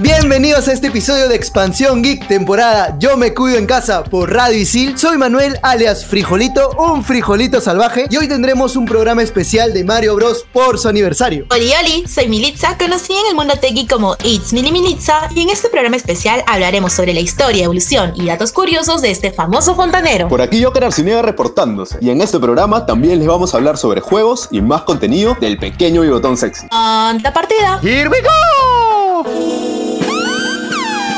Bienvenidos a este episodio de Expansión Geek, temporada Yo me cuido en casa por Radio Isil. Soy Manuel, alias Frijolito, un frijolito salvaje, y hoy tendremos un programa especial de Mario Bros. por su aniversario. Oli Oli, soy Militza, conocida en el mundo tequi como It's Mini Militza, y en este programa especial hablaremos sobre la historia, evolución y datos curiosos de este famoso fontanero. Por aquí Joker Arciniega reportándose, y en este programa también les vamos a hablar sobre juegos y más contenido del pequeño bigotón sexy. ¡Anta partida! ¡Here we go!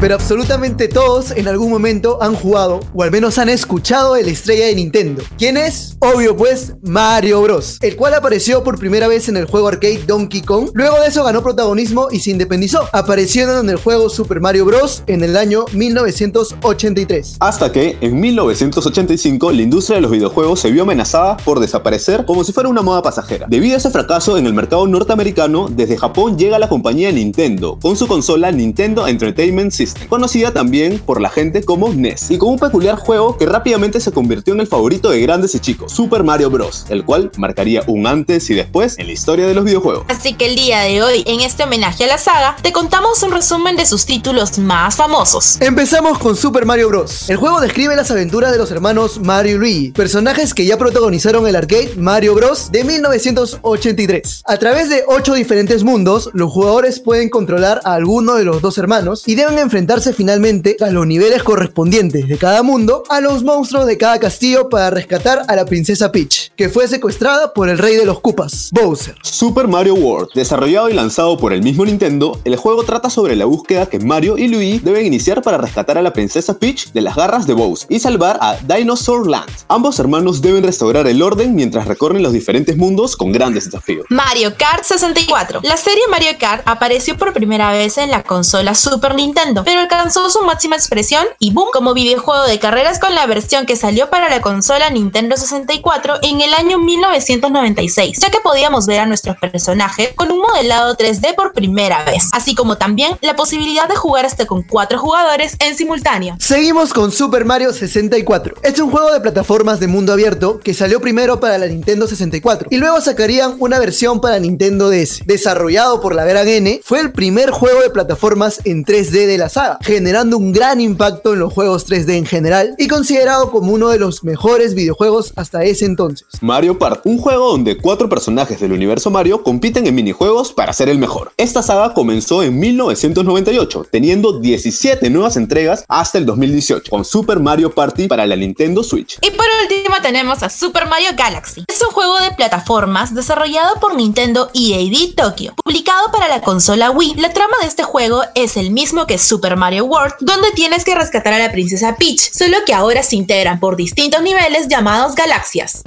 Pero absolutamente todos en algún momento han jugado o al menos han escuchado de la estrella de Nintendo. ¿Quién es? Obvio pues, Mario Bros, el cual apareció por primera vez en el juego arcade Donkey Kong. Luego de eso ganó protagonismo y se independizó, apareciendo en el juego Super Mario Bros en el año 1983. Hasta que, en 1985, la industria de los videojuegos se vio amenazada por desaparecer como si fuera una moda pasajera. Debido a ese fracaso en el mercado norteamericano, desde Japón llega la compañía Nintendo, con su consola Nintendo Entertainment System, conocida también por la gente como NES, y con un peculiar juego que rápidamente se convirtió en el favorito de grandes y chicos, Super Mario Bros., el cual marcaría un antes y después en la historia de los videojuegos. Así que el día de hoy, en este homenaje a la saga, te contamos un resumen de sus títulos más famosos. Empezamos con Super Mario Bros. El juego describe las aventuras de los hermanos Mario y Luigi, personajes que ya protagonizaron el arcade Mario Bros. de 1983. A través de 8 diferentes mundos, los jugadores pueden controlar a alguno de los dos hermanos y deben enfrentarse finalmente a los niveles correspondientes de cada mundo a los monstruos de cada castillo para rescatar a la princesa Peach, que fue secuestrada por el rey de los Koopas, Bowser. Super Mario World, desarrollado y lanzado por el mismo Nintendo, el juego trata sobre la búsqueda que Mario y Luigi deben iniciar para rescatar a la princesa Peach de las garras de Bowser y salvar a Dinosaur Land. Ambos hermanos deben restaurar el orden mientras recorren los diferentes mundos con grandes desafíos. Mario Kart 64. La serie Mario Kart apareció por primera vez en la consola Super Nintendo, pero alcanzó su máxima expresión y boom como videojuego de carreras con la versión que salió para la consola Nintendo 64 en el año 1996, ya que podíamos ver a nuestros personajes con un modelado 3D por primera vez, así como también la posibilidad de jugar hasta con cuatro jugadores en simultáneo. Seguimos con Super Mario 64. Es un juego de plataformas de mundo abierto que salió primero para la Nintendo 64 y luego sacarían una versión para Nintendo DS. Desarrollado por la gran N, fue el primer juego de plataformas en 3D de la saga, generando un gran impacto en los juegos 3D en general y considerado como uno de los mejores videojuegos hasta ese entonces. Mario Party, un juego donde cuatro personajes del universo Mario compiten en minijuegos para ser el mejor. Esta saga comenzó en 1998, teniendo 17 nuevas entregas hasta el 2018, con Super Mario Party para la Nintendo Switch. Y por último tenemos a Super Mario Galaxy. Es un juego de plataformas desarrollado por Nintendo EAD Tokyo, publicado para la consola Wii. La trama de este juego es el mismo que Super Mario World, donde tienes que rescatar a la princesa Peach, solo que ahora se integran por distintos niveles llamados galaxias.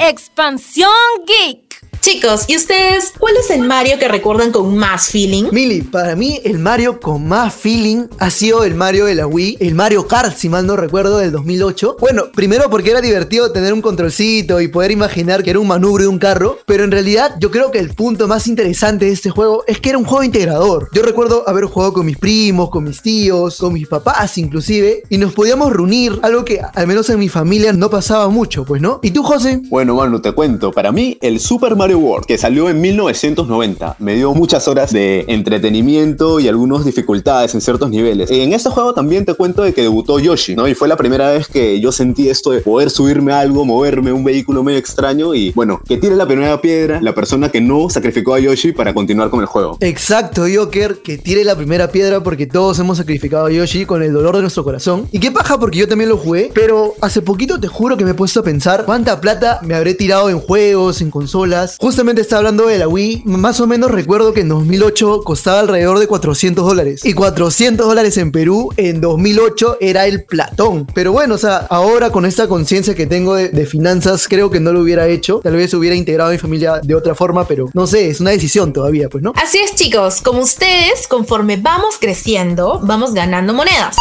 Expansión Geek. Chicos, ¿y ustedes cuál es el Mario que recuerdan con más feeling? Mili, para mí el Mario con más feeling ha sido el Mario de la Wii, el Mario Kart, si mal no recuerdo, del 2008. Bueno, primero porque era divertido tener un controlcito y poder imaginar que era un manubrio de un carro, pero en realidad yo creo que el punto más interesante de este juego es que era un juego integrador. Yo recuerdo haber jugado con mis primos, con mis tíos, con mis papás inclusive, y nos podíamos reunir, algo que al menos en mi familia no pasaba mucho, pues no. ¿Y tú, José? Bueno, mano, te cuento. Para mí, el Super Mario World, que salió en 1990, me dio muchas horas de entretenimiento y algunas dificultades en ciertos niveles. En este juego también te cuento de que debutó Yoshi, ¿no? Y fue la primera vez que yo sentí esto de poder subirme a algo, moverme, un vehículo medio extraño y, bueno, que tire la primera piedra la persona que no sacrificó a Yoshi para continuar con el juego. Exacto, Joker, que tire la primera piedra porque todos hemos sacrificado a Yoshi con el dolor de nuestro corazón. Y qué paja porque yo también lo jugué, pero hace poquito te juro que me he puesto a pensar cuánta plata me habré tirado en juegos, en consolas, Justamente está hablando de la Wii. Más o menos recuerdo que en 2008 costaba alrededor de 400 dólares. Y 400 dólares en Perú en 2008 era el platón. Pero bueno, o sea, ahora con esta conciencia que tengo de, finanzas, creo que no lo hubiera hecho. Tal vez hubiera integrado a mi familia de otra forma, pero no sé, es una decisión todavía, pues, ¿no? Así es chicos, como ustedes, conforme vamos creciendo, vamos ganando monedas.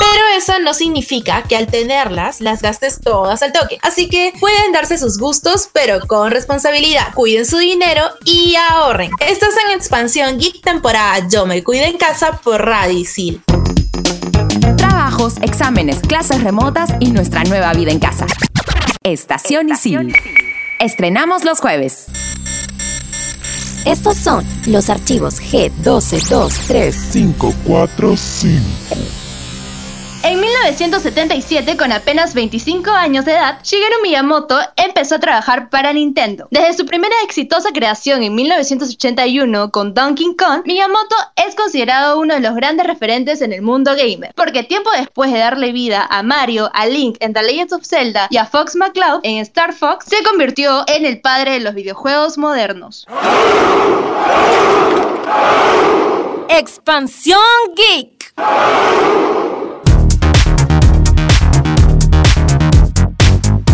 Pero eso no significa que al tenerlas las gastes todas al toque. Así que pueden darse sus gustos, pero con responsabilidad. Cuiden su dinero y ahorren. Estás en Expansión Geek temporada Yo me cuido en casa por Radicil. Trabajos, exámenes, clases remotas y nuestra nueva vida en casa. Estación Isil. Estrenamos los jueves. Estos son los archivos G12235. 545. En 1977, con apenas 25 años de edad, Shigeru Miyamoto empezó a trabajar para Nintendo. Desde su primera exitosa creación en 1981 con Donkey Kong, Miyamoto es considerado uno de los grandes referentes en el mundo gamer, porque tiempo después de darle vida a Mario, a Link en The Legend of Zelda y a Fox McCloud en Star Fox, se convirtió en el padre de los videojuegos modernos. Expansión Geek.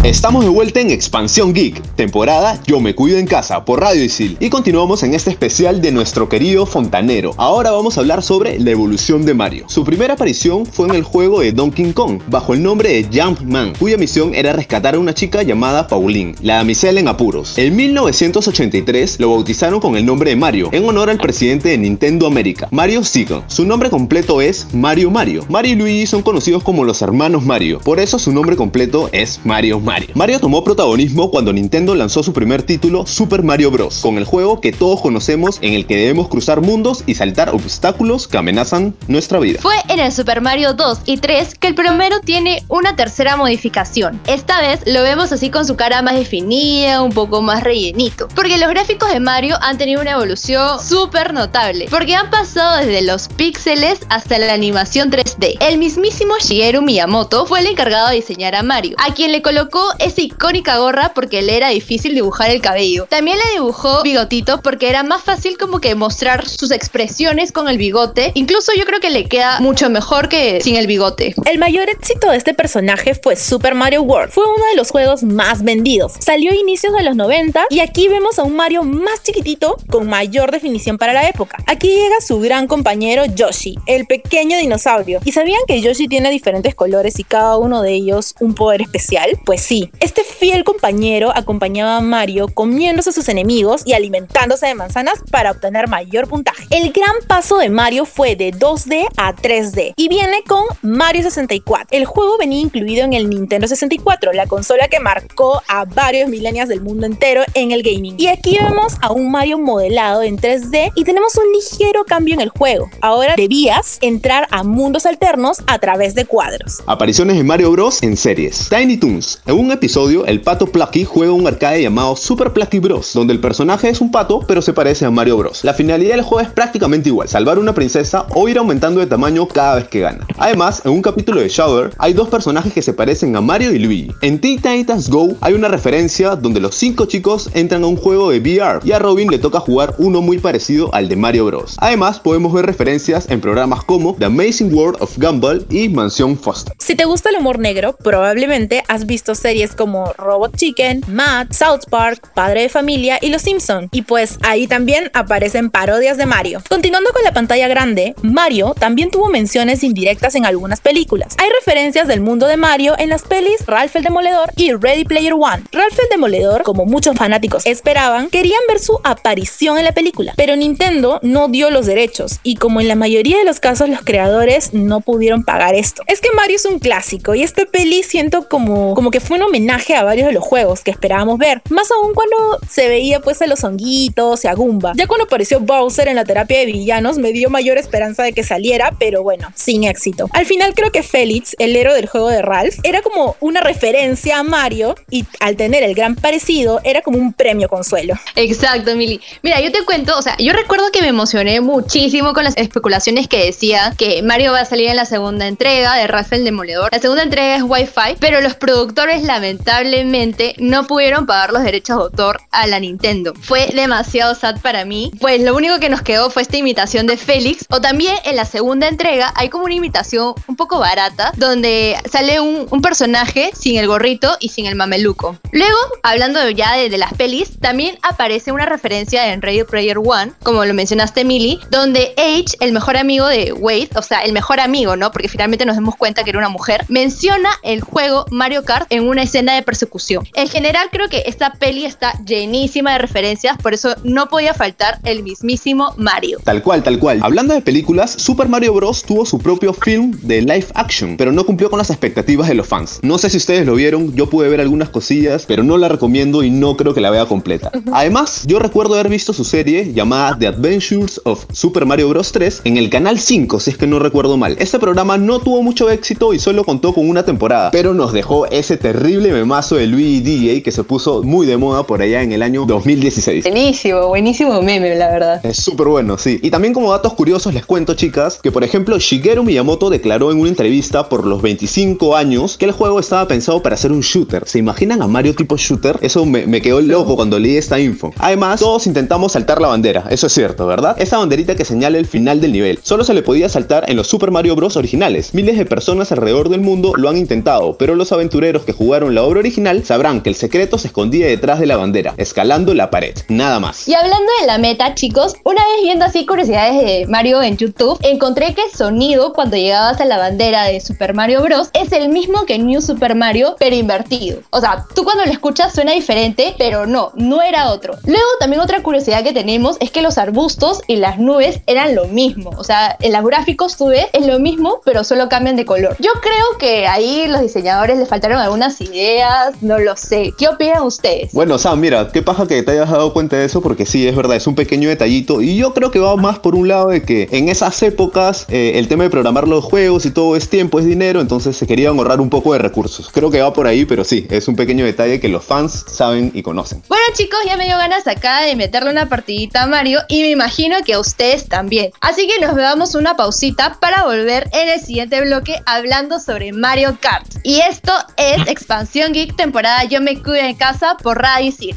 Estamos de vuelta en Expansión Geek, temporada Yo me cuido en casa por Radio Isil y continuamos en este especial de nuestro querido fontanero. Ahora vamos a hablar sobre la evolución de Mario. Su primera aparición fue en el juego de Donkey Kong bajo el nombre de Jumpman, cuya misión era rescatar a una chica llamada Pauline, la damisela en apuros. En 1983 lo bautizaron con el nombre de Mario en honor al presidente de Nintendo América, Mario Seagon. Su nombre completo es Mario Mario. Mario y Luigi son conocidos como los hermanos Mario, por eso su nombre completo es Mario Mario. Mario tomó protagonismo cuando Nintendo lanzó su primer título, Super Mario Bros., con el juego que todos conocemos en el que debemos cruzar mundos y saltar obstáculos que amenazan nuestra vida. Fue en el Super Mario 2 y 3 que el primero tiene una tercera modificación. Esta vez lo vemos así con su cara más definida, un poco más rellenito. Porque los gráficos de Mario han tenido una evolución súper notable. Porque han pasado desde los píxeles hasta la animación 3D. El mismísimo Shigeru Miyamoto fue el encargado de diseñar a Mario, a quien le colocó esa icónica gorra porque le era difícil dibujar el cabello. También le dibujó bigotito porque era más fácil como que mostrar sus expresiones con el bigote. Incluso yo creo que le queda mucho mejor que sin el bigote. El mayor éxito de este personaje fue Super Mario World. Fue uno de los juegos más vendidos. Salió a inicios de los 90 y aquí vemos a un Mario más chiquitito con mayor definición para la época. Aquí llega su gran compañero Yoshi, el pequeño dinosaurio. ¿Y sabían que Yoshi tiene diferentes colores y cada uno de ellos un poder especial? Pues sí, este fiel compañero acompañaba a Mario comiéndose a sus enemigos y alimentándose de manzanas para obtener mayor puntaje. El gran paso de Mario fue de 2D a 3D y viene con Mario 64. El juego venía incluido en el Nintendo 64, la consola que marcó a varios milenios del mundo entero en el gaming. Y aquí vemos a un Mario modelado en 3D y tenemos un ligero cambio en el juego. Ahora debías entrar a mundos alternos a través de cuadros. Apariciones de Mario Bros. en series. Tiny Toons. Episodio, el pato Plucky juega un arcade llamado Super Plucky Bros, donde el personaje es un pato, pero se parece a Mario Bros. La finalidad del juego es prácticamente igual, salvar una princesa o ir aumentando de tamaño cada vez que gana. Además, en un capítulo de Shower, hay dos personajes que se parecen a Mario y Luigi. En Teen Titans Go hay una referencia donde los cinco chicos entran a un juego de VR y a Robin le toca jugar uno muy parecido al de Mario Bros. Además, podemos ver referencias en programas como The Amazing World of Gumball y Mansión Foster. Si te gusta el humor negro, probablemente has visto series como Robot Chicken, Matt, South Park, Padre de Familia y Los Simpson. Y pues ahí también aparecen parodias de Mario. Continuando con la pantalla grande, Mario también tuvo menciones indirectas en algunas películas. Hay referencias del mundo de Mario en las pelis Ralph el Demoledor y Ready Player One. Ralph el Demoledor, como muchos fanáticos esperaban, querían ver su aparición en la película, pero Nintendo no dio los derechos y como en la mayoría de los casos los creadores no pudieron pagar esto. Es que Mario es un clásico y esta peli siento como, como que un homenaje a varios de los juegos que esperábamos ver, más aún cuando se veía pues a los honguitos y a Goomba. Ya cuando apareció Bowser en la terapia de villanos me dio mayor esperanza de que saliera, pero bueno, sin éxito. Al final creo que Félix, el héroe del juego de Ralph, era como una referencia a Mario y al tener el gran parecido era como un premio consuelo. Exacto, Mili. Mira, yo te cuento, o sea, yo recuerdo que me emocioné muchísimo con las especulaciones que decía que Mario va a salir en la segunda entrega de Ralph el Demoledor. La segunda entrega es Wi-Fi, pero los productores lamentablemente no pudieron pagar los derechos de autor a la Nintendo. Fue demasiado sad para mí, pues lo único que nos quedó fue esta imitación de Félix. O también en la segunda entrega hay como una imitación un poco barata, donde sale un, personaje sin el gorrito y sin el mameluco. Luego, hablando ya de, las pelis, también aparece una referencia en Ready Player One, como lo mencionaste, Millie, donde H, el mejor amigo de Wade, o sea, el mejor amigo, ¿no? Porque finalmente nos damos cuenta que era una mujer, menciona el juego Mario Kart en una escena de persecución. En general, creo que esta peli está llenísima de referencias, por eso no podía faltar el mismísimo Mario. Tal cual, tal cual. Hablando de películas, Super Mario Bros. tuvo su propio film de live action, pero no cumplió con las expectativas de los fans. No sé si ustedes lo vieron, yo pude ver algunas cosillas, pero no la recomiendo y no creo que la vea completa. Además, yo recuerdo haber visto su serie llamada The Adventures of Super Mario Bros. 3 en el canal 5, si es que no recuerdo mal. Este programa no tuvo mucho éxito y solo contó con una temporada, pero nos dejó ese terrible memazo de Luigi DJ que se puso muy de moda por allá en el año 2016. Buenísimo, buenísimo meme, la verdad. Es súper bueno, sí. Y también como datos curiosos les cuento, chicas, que por ejemplo Shigeru Miyamoto declaró en una entrevista por los 25 años que el juego estaba pensado para ser un shooter. ¿Se imaginan a Mario tipo shooter? Eso me, me quedó loco cuando leí esta info. Además, todos intentamos saltar la bandera, eso es cierto, ¿verdad? Esa banderita que señala el final del nivel. Solo se le podía saltar en los Super Mario Bros. originales. Miles de personas alrededor del mundo lo han intentado, pero los aventureros que jugaron la obra original sabrán que el secreto se escondía detrás de la bandera, escalando la pared. Nada más. Y hablando de la meta, chicos, una vez viendo así curiosidades de Mario en YouTube, encontré que el sonido cuando llegabas a la bandera de Super Mario Bros. es el mismo que New Super Mario, pero invertido. O sea, tú cuando lo escuchas suena diferente, pero no, no era otro. Luego también otra curiosidad que tenemos es que los arbustos y las nubes eran lo mismo. O sea, en los gráficos tú es lo mismo, pero solo cambian de color. Yo creo que ahí los diseñadores les faltaron algunas ideas, no lo sé. ¿Qué opinan ustedes? Bueno, Sam, mira, qué paja que te hayas dado cuenta de eso, porque sí, es verdad, es un pequeño detallito. Y yo creo que va más por un lado de que en esas épocas eh, el tema de programar los juegos y todo es tiempo, es dinero, entonces se querían ahorrar un poco de recursos. Creo que va por ahí, pero sí, es un pequeño detalle que los fans saben y conocen. Bueno chicos, ya me dio ganas acá de meterle una partidita a Mario y me imagino que a ustedes también. Así que nos veamos una pausita para volver en el siguiente bloque hablando sobre Mario Kart. Y esto es Expansión Geek temporada Yo me cuido en casa por Radio.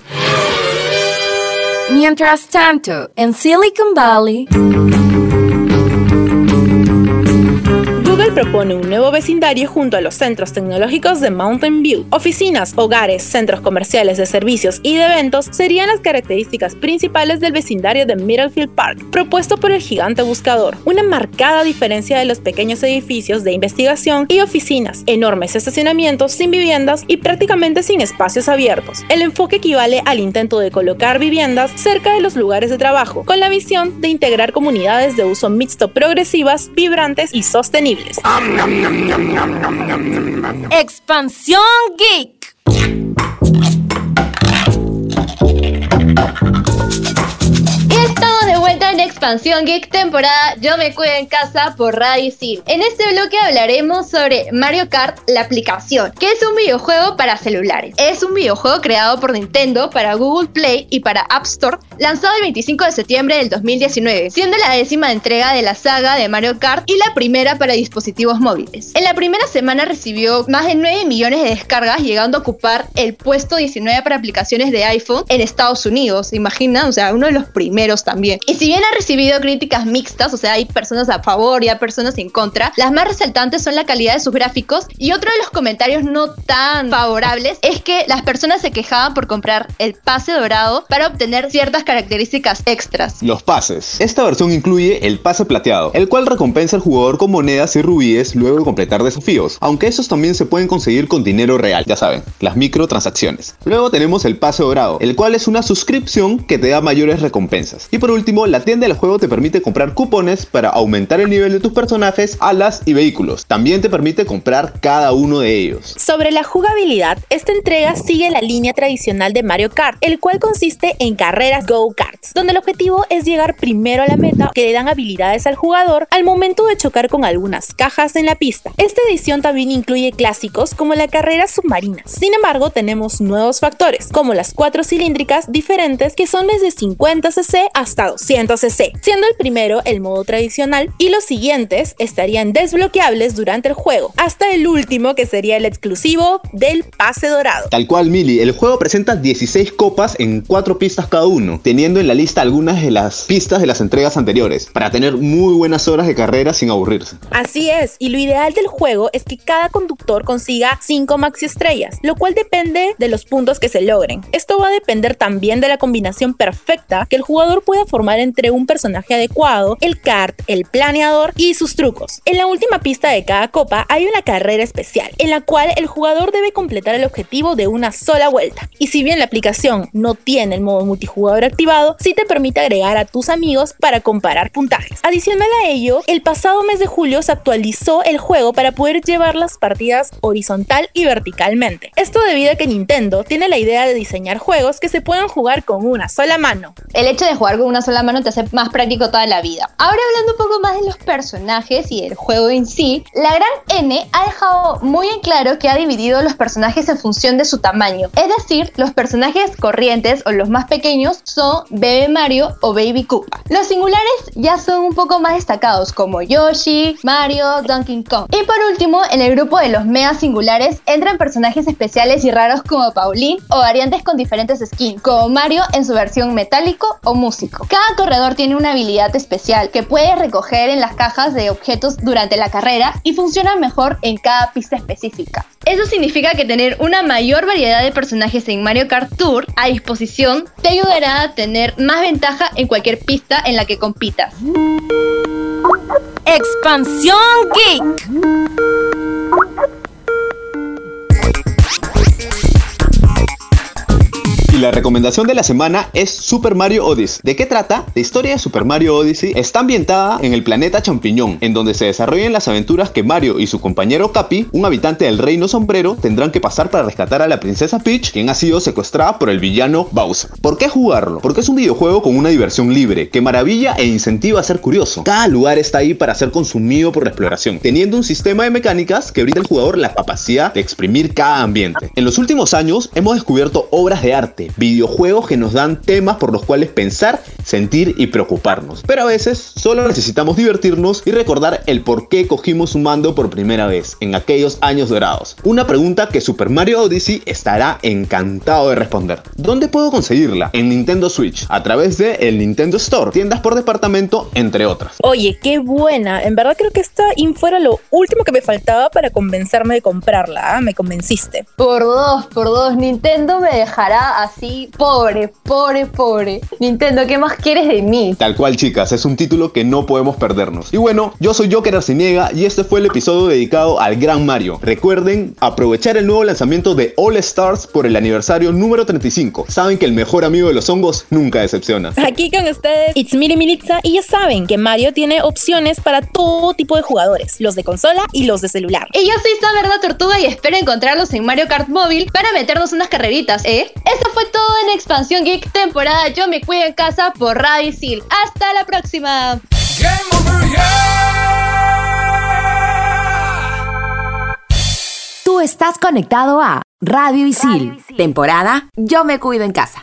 Mientras tanto, en Silicon Valley... Propone un nuevo vecindario junto a los centros tecnológicos de Mountain View. Oficinas, hogares, centros comerciales de servicios y de eventos serían las características principales del vecindario de Middlefield Park, propuesto por el gigante buscador. Una marcada diferencia de los pequeños edificios de investigación y oficinas, enormes estacionamientos sin viviendas y prácticamente sin espacios abiertos. El enfoque equivale al intento de colocar viviendas cerca de los lugares de trabajo, con la visión de integrar comunidades de uso mixto progresivas, vibrantes y sostenibles. Expansión Geek. Y estamos de vuelta en Expansión Geek temporada Yo me cuido en casa por Radio Sil. En este bloque hablaremos sobre Mario Kart, la aplicación, que es un videojuego para celulares. Es un videojuego creado por Nintendo para Google Play y para App Store, lanzado el 25 de septiembre del 2019, siendo la décima entrega de la saga de Mario Kart y la primera para dispositivos móviles. En la primera semana recibió más de 9 millones de descargas, llegando a ocupar el puesto 19 para aplicaciones de iPhone en Estados Unidos. Imagina, o sea, uno de los primeros también. Y si bien ha recibido críticas mixtas, o sea, hay personas a favor y hay personas en contra, las más resaltantes son la calidad de sus gráficos y otro de los comentarios no tan favorables es que las personas se quejaban por comprar el pase dorado para obtener ciertas características extras. Los pases. Esta versión incluye el pase plateado, el cual recompensa al jugador con monedas y rubíes luego de completar desafíos, aunque esos también se pueden conseguir con dinero real, ya saben, las microtransacciones. Luego tenemos el pase dorado, el cual es una suscripción que te da mayores recompensas. Y por último, la tienda del juego te permite comprar cupones para aumentar el nivel de tus personajes, alas y vehículos. También te permite comprar cada uno de ellos. Sobre la jugabilidad, esta entrega sigue la línea tradicional de Mario Kart, el cual consiste en carreras go-karts, donde el objetivo es llegar primero a la meta que le dan habilidades al jugador al momento de chocar con algunas cajas en la pista. Esta edición también incluye clásicos como la carrera submarina. Sin embargo, tenemos nuevos factores, como las cuatro cilíndricas diferentes que son desde 50 cc hasta 200 cc siendo el primero el modo tradicional y los siguientes estarían desbloqueables durante el juego, hasta el último que sería el exclusivo del pase dorado. Tal cual, Mili, el juego presenta 16 copas en 4 pistas cada uno, teniendo en la lista algunas de las pistas de las entregas anteriores, para tener muy buenas horas de carrera sin aburrirse. Así es, y lo ideal del juego es que cada conductor consiga 5 maxi estrellas, lo cual depende de los puntos que se logren. Esto va a depender también de la combinación perfecta que el jugador pueda formar entre un personaje adecuado, el kart, el planeador y sus trucos. En la última pista de cada copa hay una carrera especial, en la cual el jugador debe completar el objetivo de una sola vuelta. Y si bien la aplicación no tiene el modo multijugador activado, sí te permite agregar a tus amigos para comparar puntajes. Adicional a ello, el pasado mes de julio se actualizó el juego para poder llevar las partidas horizontal y verticalmente. Esto debido a que Nintendo tiene la idea de diseñar juegos que se puedan jugar con una sola mano. El hecho de jugar con una sola mano te hace más práctico toda la vida. Ahora hablando un poco más de los personajes y del juego en sí, la gran N ha dejado muy en claro que ha dividido los personajes en función de su tamaño. Es decir, los personajes corrientes o los más pequeños son Bebé Mario o Baby Koopa. Los singulares ya son un poco más destacados como Yoshi, Mario, Donkey Kong. Y por último, en el grupo de los mega singulares entran personajes especiales y raros como Pauline o variantes con diferentes skins, como Mario en su versión metálico o músico. Cada corredor tiene una habilidad especial que puede recoger en las cajas de objetos durante la carrera y funciona mejor en cada pista específica. Eso significa que tener una mayor variedad de personajes en Mario Kart Tour a disposición te ayudará a tener más ventaja en cualquier pista en la que compitas. Expansión Geek. La recomendación de la semana es Super Mario Odyssey. ¿De qué trata? La historia de Super Mario Odyssey está ambientada en el planeta Champiñón, en donde se desarrollan las aventuras que Mario y su compañero Capi, un habitante del Reino Sombrero, tendrán que pasar para rescatar a la princesa Peach, quien ha sido secuestrada por el villano Bowser. ¿Por qué jugarlo? Porque es un videojuego con una diversión libre, que maravilla e incentiva a ser curioso. Cada lugar está ahí para ser consumido por la exploración, teniendo un sistema de mecánicas que brinda al jugador la capacidad de exprimir cada ambiente. En los últimos años hemos descubierto obras de arte, videojuegos que nos dan temas por los cuales pensar, sentir y preocuparnos. Pero a veces solo necesitamos divertirnos y recordar el por qué cogimos un mando por primera vez en aquellos años dorados. Una pregunta que Super Mario Odyssey estará encantado de responder. ¿Dónde puedo conseguirla? En Nintendo Switch, a través de el Nintendo Store, tiendas por departamento, entre otras. Oye, qué buena. En verdad creo que esta info era lo último que me faltaba para convencerme de comprarla. ¿ah? Me convenciste. Por dos, por dos. Nintendo me dejará así pobre, pobre, pobre. Nintendo, ¿qué más quieres de mí? Tal cual, chicas, es un título que no podemos perdernos. Y bueno, yo soy Joker Arciniega y este fue el episodio dedicado al Gran Mario. Recuerden aprovechar el nuevo lanzamiento de All Stars por el aniversario número 35. Saben que el mejor amigo de los hongos nunca decepciona. Aquí con ustedes, It's Miri Militza y ya saben que Mario tiene opciones para todo tipo de jugadores, los de consola y los de celular. Y yo soy Verdad Tortuga y espero encontrarlos en Mario Kart Móvil para meternos unas carreritas, ¿eh? Esto fue todo en Expansión Geek temporada Yo me cuido en casa por Radio Isil. ¡Hasta la próxima! Tú estás conectado a Radio Isil, temporada Yo me cuido en casa.